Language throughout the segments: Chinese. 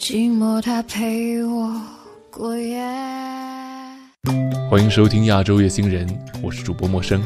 寂寞它陪我过夜。欢迎收听亚洲夜星人，我是主播陌生。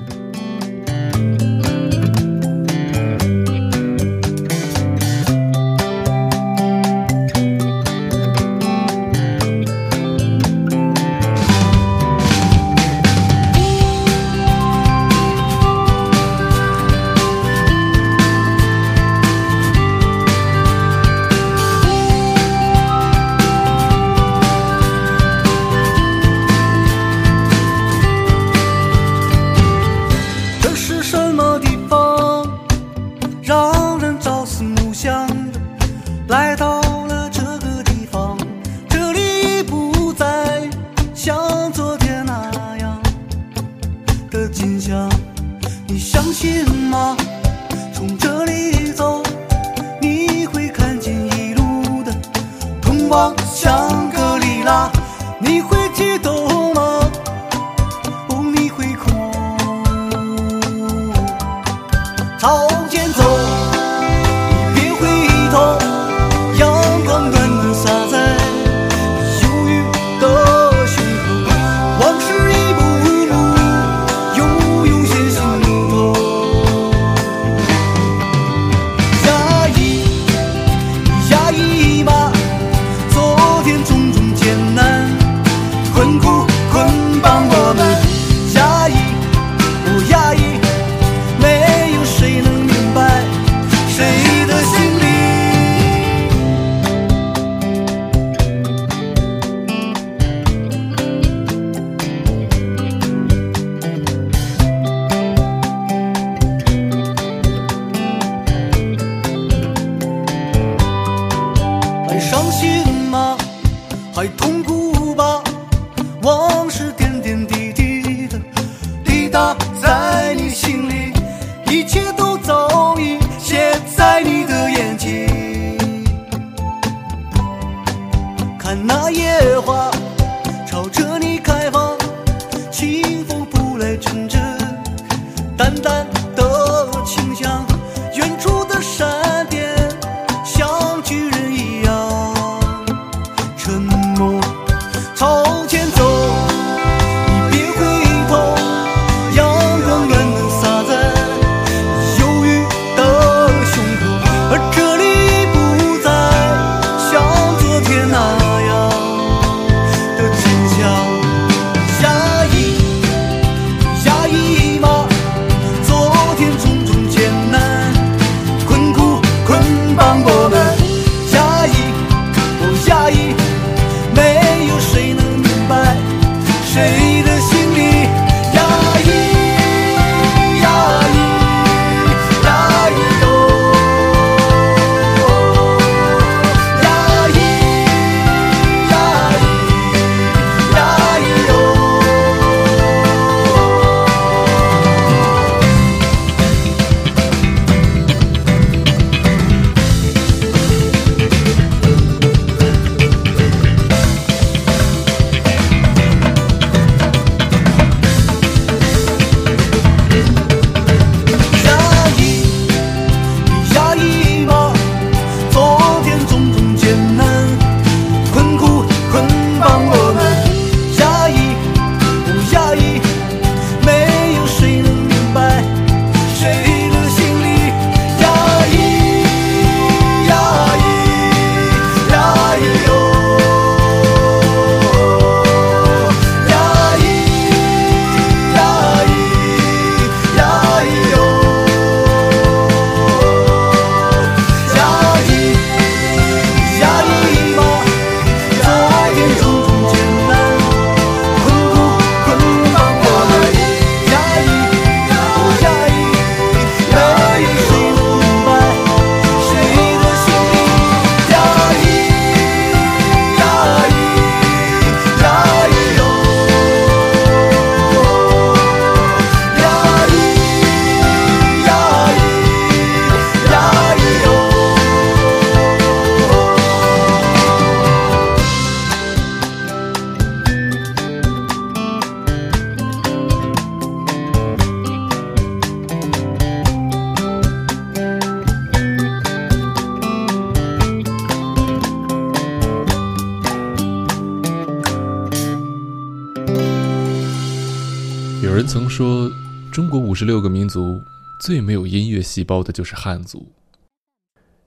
人曾说，中国五十六个民族最没有音乐细胞的就是汉族。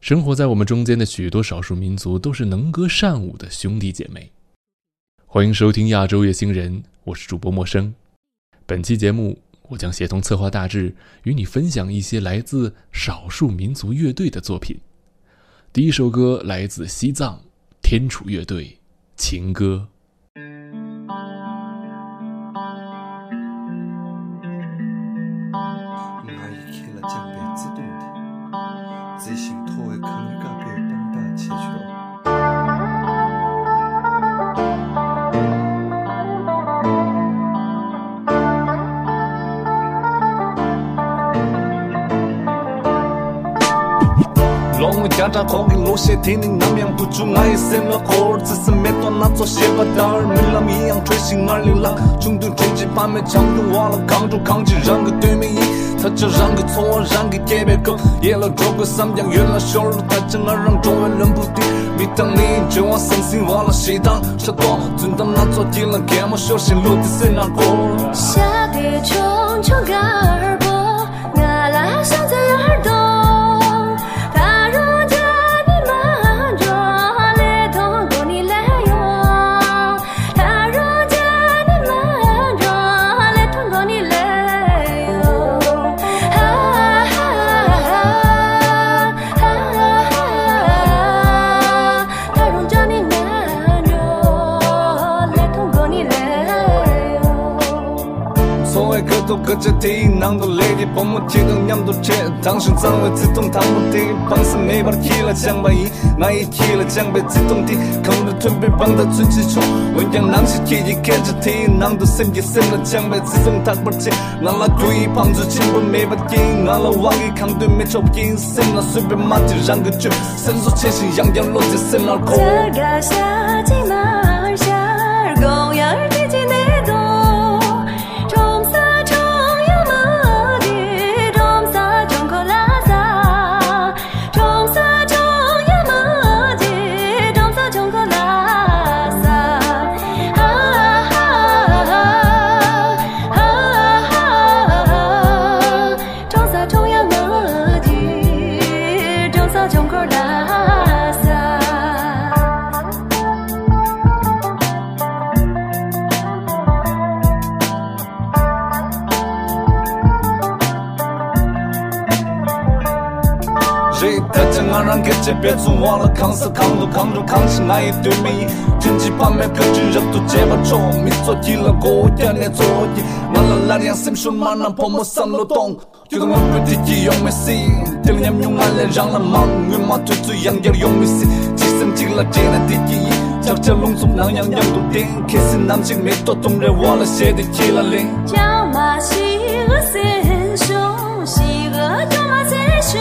生活在我们中间的许多少数民族都是能歌善舞的兄弟姐妹。欢迎收听《亚洲乐星人》，我是主播陌生。本期节目，我将协同策划大致与你分享一些来自少数民族乐队的作品。第一首歌来自西藏天楚乐队，《情歌》。家长好给落些天灵，南阳不住爱森了火，只是没多拿做些把单儿，没浪一样吹醒二流浪，中东经济盘面强用完了，扛住扛起让个对面赢，他叫让个错，让给街边狗，野了中国三江原来小路，他正儿让中原人不敌，没当你就往生心忘了西当，啥多尊当那做敌人，看我小心路的谁那过，下个穷穷干儿婆，我拉小在耳朵。 끝에 대인낭도 레디 봄은 지금냠도 제 당신 상을 지통 담은 대 방스 매발 길라 장바이 나이 길라 장배 지통디 검도 tumbi bangda chunchi chu wengyang namshi kiji kenji ti namdu simgi simla changbe zizung takbarchi nala dui pangzu chimbu mebat ki nala wangi kangdu mechop ki simla subi mati rangu chup simzu cheshi yangyang lozi simla ko 자가 샤지 마을 샤 고열 不赢，升了随便马蹄让个绝，伸手前行洋洋落在升了空。这个夏季马下公园。这别总忘了扛死扛住扛住扛起那一对面，经济盘面各种热度接把冲，没做题了过点年做题，拿了那两心手马上泡沫上漏洞，有个我不的地用没死，第二年用俺来让了忙，我马推出洋点用没死，几生进了艰难的第一，脚脚隆重那样样都顶，开始南京没多动人忘了写的提了零，叫马西和三兄，西和叫马三兄，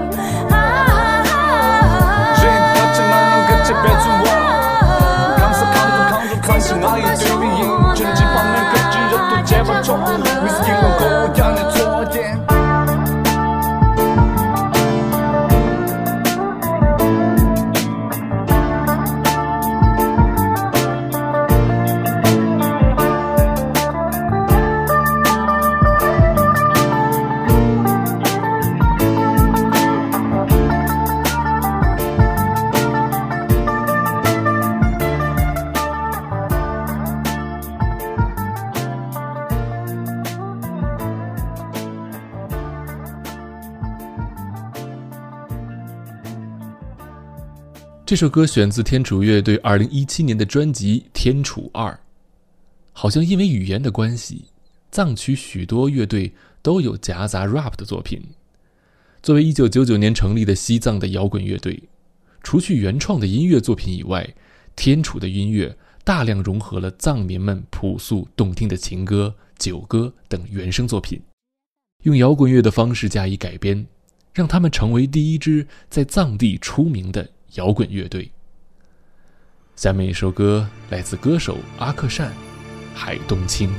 兄。这首歌选自天楚乐队二零一七年的专辑《天楚二》，好像因为语言的关系，藏区许多乐队都有夹杂 rap 的作品。作为一九九九年成立的西藏的摇滚乐队，除去原创的音乐作品以外，天楚的音乐大量融合了藏民们朴素动听的情歌、酒歌等原声作品，用摇滚乐的方式加以改编，让他们成为第一支在藏地出名的摇滚乐队。下面一首歌来自歌手阿克善，《海东青》。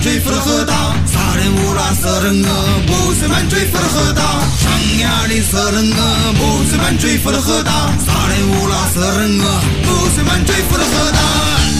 追富了何达，啥人乌拉色楞额？不是满嘴富了何达，上呀的色楞额，不是满嘴富了何达，啥人乌拉色楞额，不是满嘴富了何达。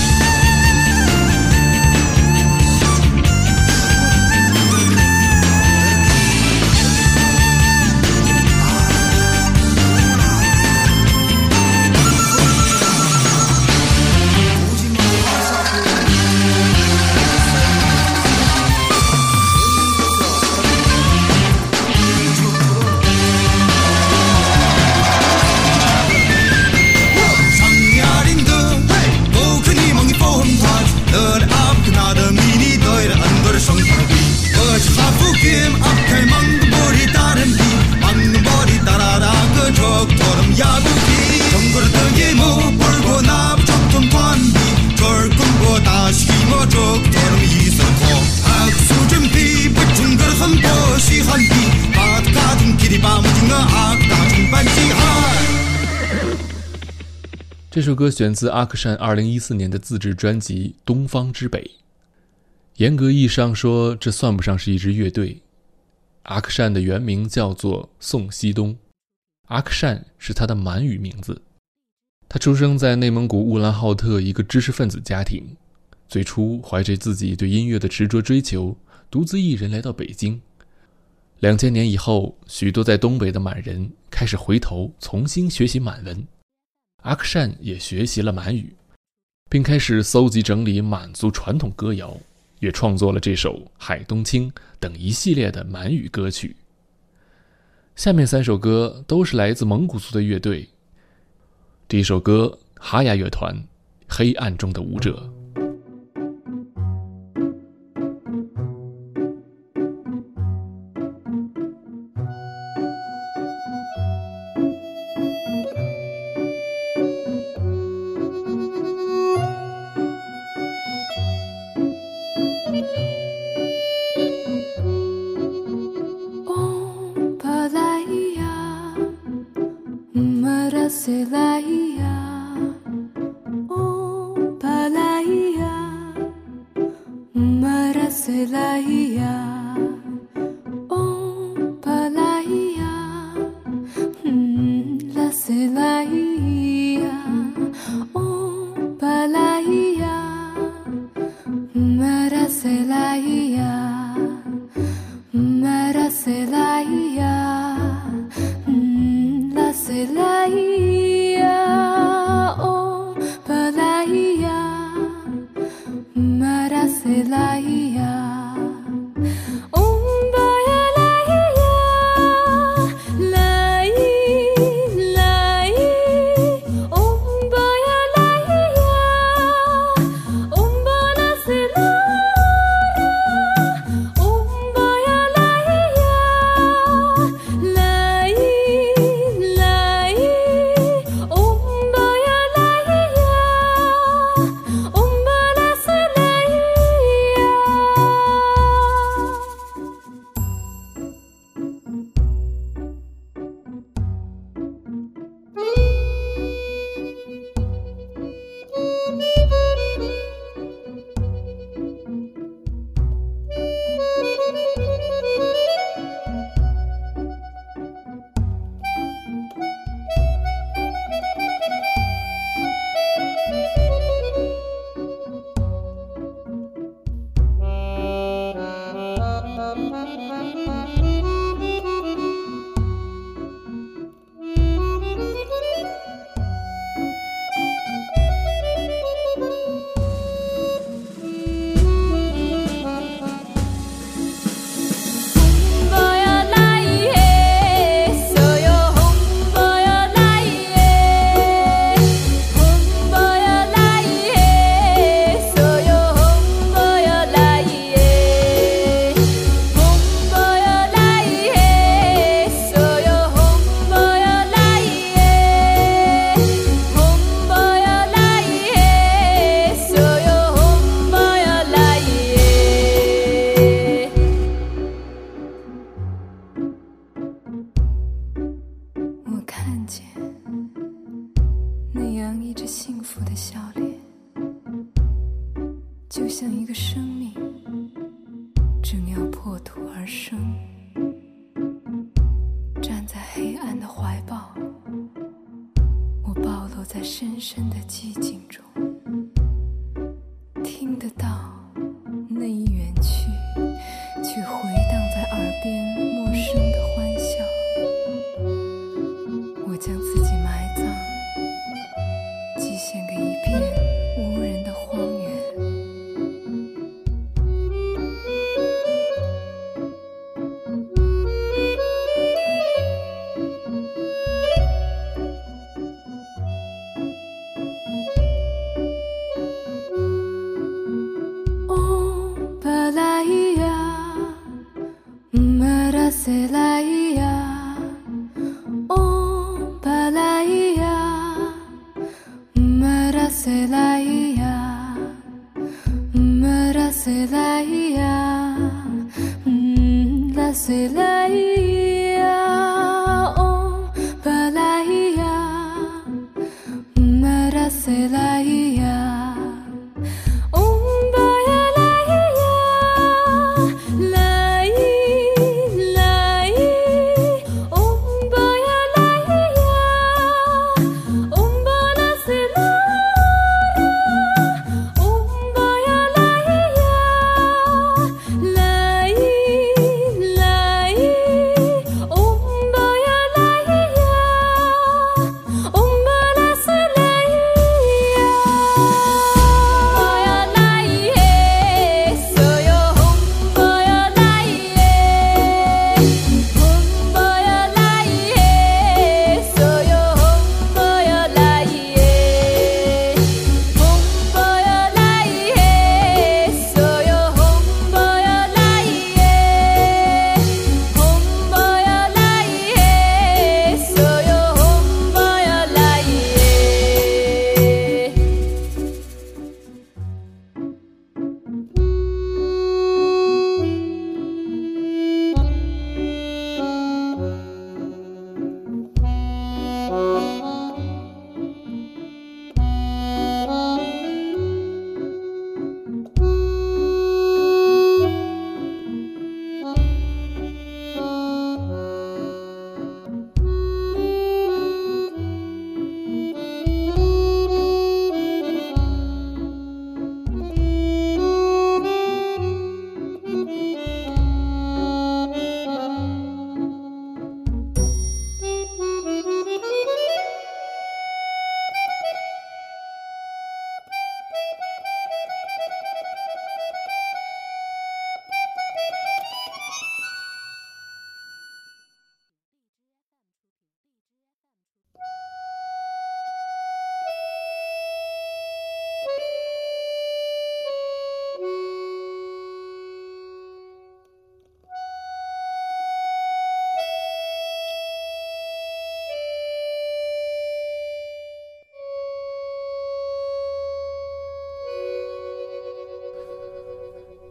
这首歌选自阿克善2014年的自制专辑《东方之北》。严格意义上说，这算不上是一支乐队。阿克善的原名叫做宋希东，阿克善是他的满语名字。他出生在内蒙古乌兰浩特一个知识分子家庭，最初怀着自己对音乐的执着追求，独自一人来到北京。两千年以后，许多在东北的满人开始回头重新学习满文。阿克善也学习了满语，并开始搜集整理满族传统歌谣，也创作了这首《海东青》等一系列的满语歌曲。下面三首歌都是来自蒙古族的乐队。第一首歌，哈雅乐团，《黑暗中的舞者》。马拉塞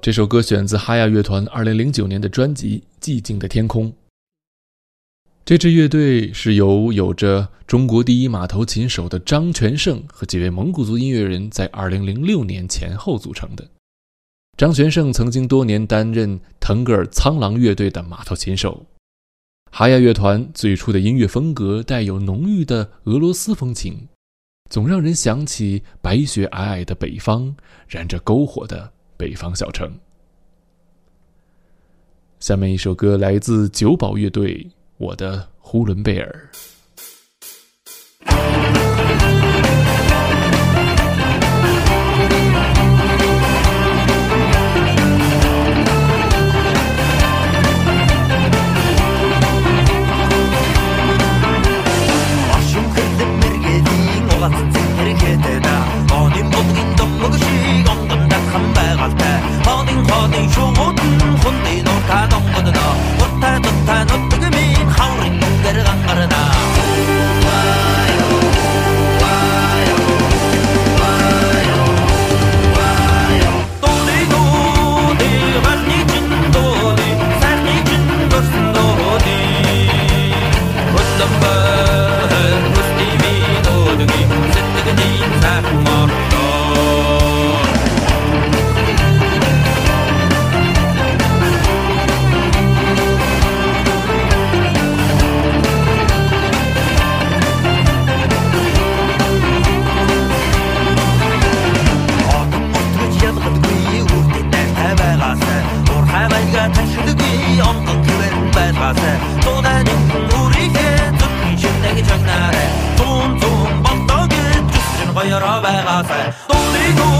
这首歌选自哈亚乐团2009年的专辑《寂静的天空》。这支乐队是由有着“中国第一马头琴手”的张全胜和几位蒙古族音乐人在2006年前后组成的。张全胜曾经多年担任腾格尔苍狼乐队的马头琴手。哈亚乐团最初的音乐风格带有浓郁的俄罗斯风情，总让人想起白雪皑皑的北方，燃着篝火的北方小城。下面一首歌来自九宝乐队。我的呼伦贝尔。这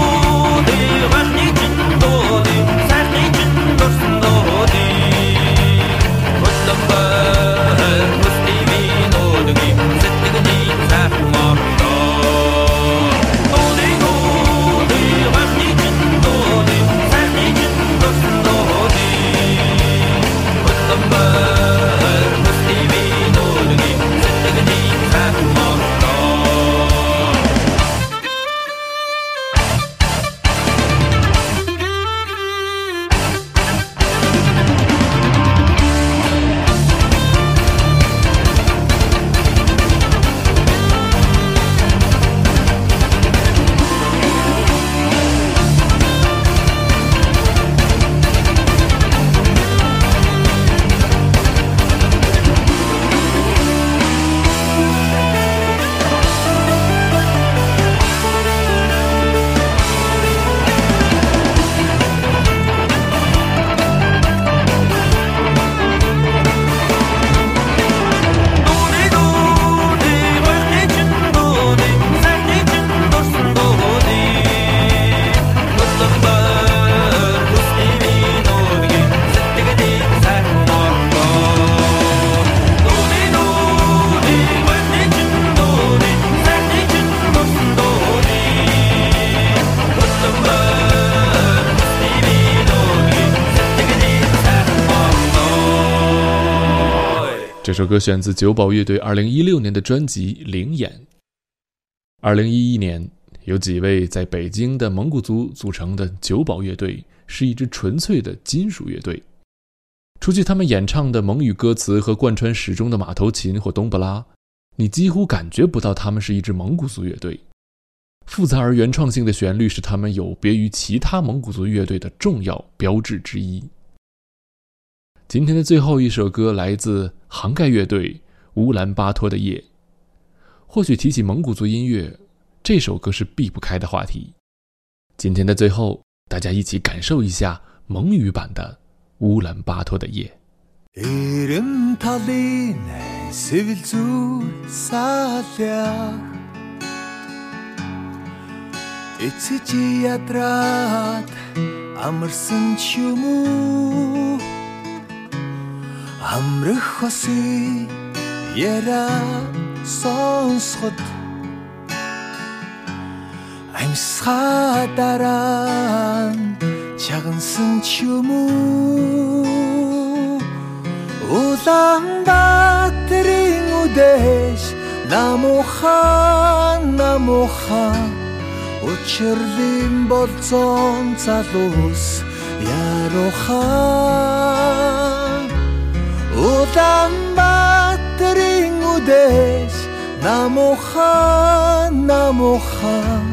这首歌选自九宝乐队2016年的专辑《灵眼》。2011年，有几位在北京的蒙古族组成的九宝乐队，是一支纯粹的金属乐队。除去他们演唱的蒙语歌词和贯穿始终的马头琴或冬不拉，你几乎感觉不到他们是一支蒙古族乐队。复杂而原创性的旋律是他们有别于其他蒙古族乐队的重要标志之一。今天的最后一首歌来自杭盖乐队《乌兰巴托的夜》。或许提起蒙古族音乐，这首歌是避不开的话题。今天的最后，大家一起感受一下蒙语版的《乌兰巴托的夜》。Амрах хосын яра сонсоход. Амьсгаа дараа чагансан ч юм уу Улаанбаатарын үдэш намухан намухан Учирлын болцон залуус Ярохан Улаанбаатарын үдээс намухан намухан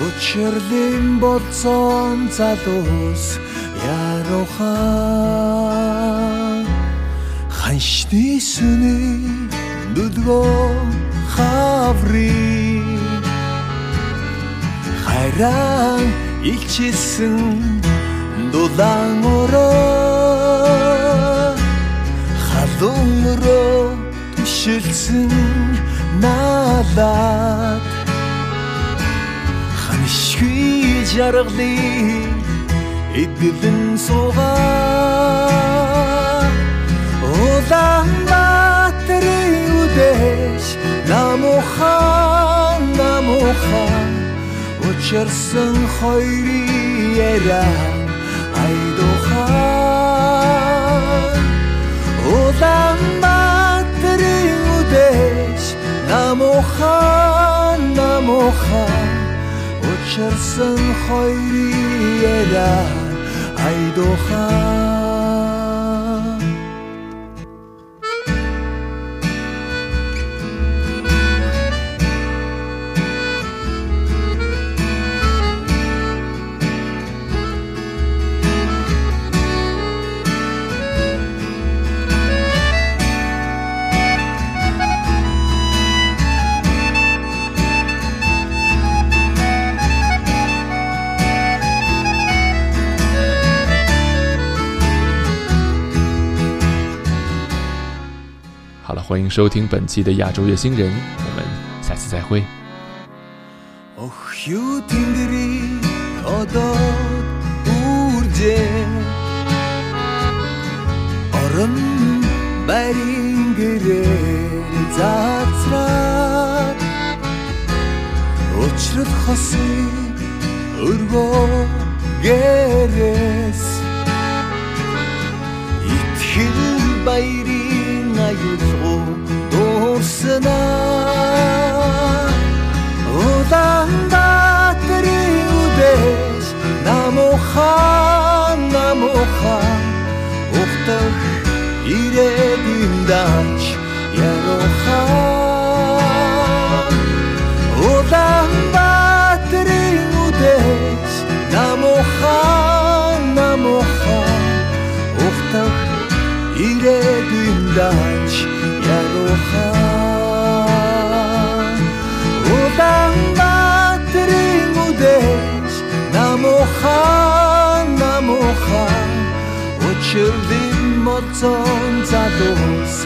Учирлын болцон залуус Ярохан Ханшны сүний нүдгөө хаврын хайран илчилсэн дулаан түшилсэн наалаад ханшгүй жаргалыг эдгэлэн суугаа. Улаанбаатарын үдээс намухан намухан учирсан хоёрын яриа айдухан Улаанбаатарын намухан намухан учирсан хоёрын яриа айдухан 欢迎收听本期的亚洲月星人，我们下次再会。айлгуу дуурсна. Улаан датрын үдээс намухан намухан. Ухтах ирээдүйн дач ярухан улаан датрын үдээс намухан намухан. Ухтах ирээдүйн дач 我挣扎？